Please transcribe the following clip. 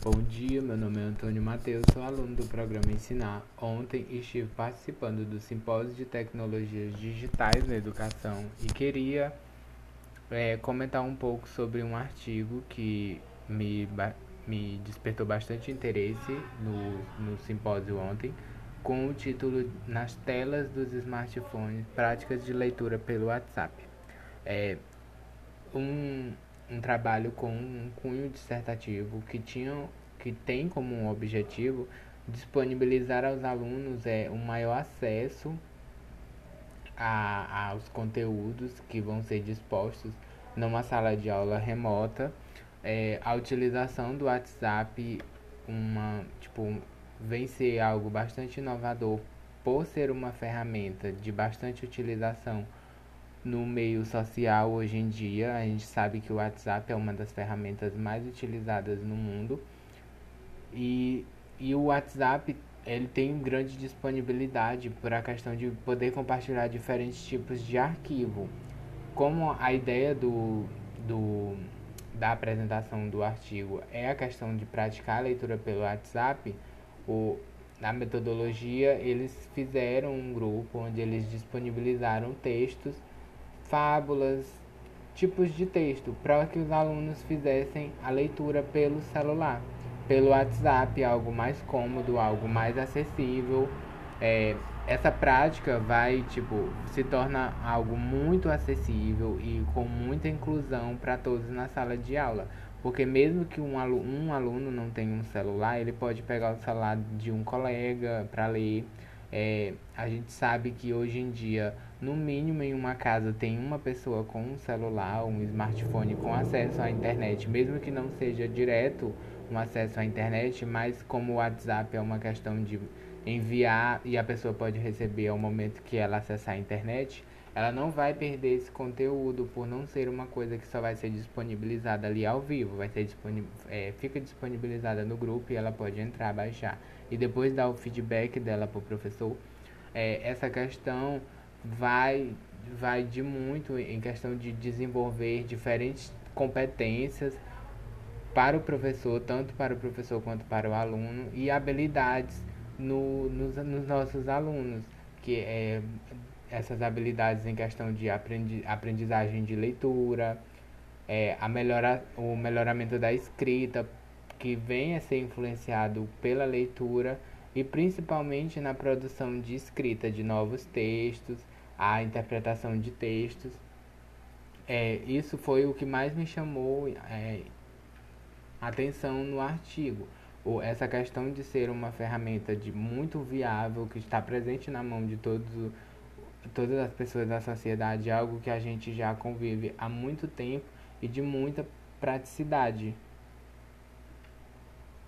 Bom dia, meu nome é Antônio Matheus, sou aluno do programa Ensinar. Ontem estive participando do simpósio de tecnologias digitais na educação e queria é, comentar um pouco sobre um artigo que me, me despertou bastante interesse no, no simpósio ontem, com o título Nas telas dos smartphones, práticas de leitura pelo WhatsApp. É um, um trabalho com um cunho dissertativo que, tinha, que tem como objetivo disponibilizar aos alunos é, um maior acesso a, aos conteúdos que vão ser dispostos numa sala de aula remota. É, a utilização do WhatsApp uma, tipo, vem ser algo bastante inovador por ser uma ferramenta de bastante utilização no meio social hoje em dia. A gente sabe que o WhatsApp é uma das ferramentas mais utilizadas no mundo. E, e o WhatsApp ele tem grande disponibilidade por a questão de poder compartilhar diferentes tipos de arquivo. Como a ideia do, do, da apresentação do artigo é a questão de praticar a leitura pelo WhatsApp, o, na metodologia eles fizeram um grupo onde eles disponibilizaram textos, fábulas, tipos de texto para que os alunos fizessem a leitura pelo celular. Pelo WhatsApp, algo mais cômodo, algo mais acessível. É, essa prática vai, tipo, se torna algo muito acessível e com muita inclusão para todos na sala de aula. Porque mesmo que um um aluno não tenha um celular, ele pode pegar o celular de um colega para ler. É, a gente sabe que hoje em dia, no mínimo em uma casa, tem uma pessoa com um celular, um smartphone com acesso à internet, mesmo que não seja direto um acesso à internet, mas como o WhatsApp é uma questão de enviar e a pessoa pode receber ao momento que ela acessar a internet, ela não vai perder esse conteúdo por não ser uma coisa que só vai ser disponibilizada ali ao vivo, vai ser disponibil, é, fica disponibilizada no grupo e ela pode entrar, baixar e depois dar o feedback dela para o professor. É, essa questão vai vai de muito em questão de desenvolver diferentes competências para o professor, tanto para o professor quanto para o aluno, e habilidades no, nos, nos nossos alunos, que é essas habilidades em questão de aprendi, aprendizagem de leitura, é, a melhora, o melhoramento da escrita, que vem a ser influenciado pela leitura e principalmente na produção de escrita de novos textos, a interpretação de textos. É, isso foi o que mais me chamou é, atenção no artigo. Ou essa questão de ser uma ferramenta de muito viável que está presente na mão de todos, todas as pessoas da sociedade, é algo que a gente já convive há muito tempo e de muita praticidade.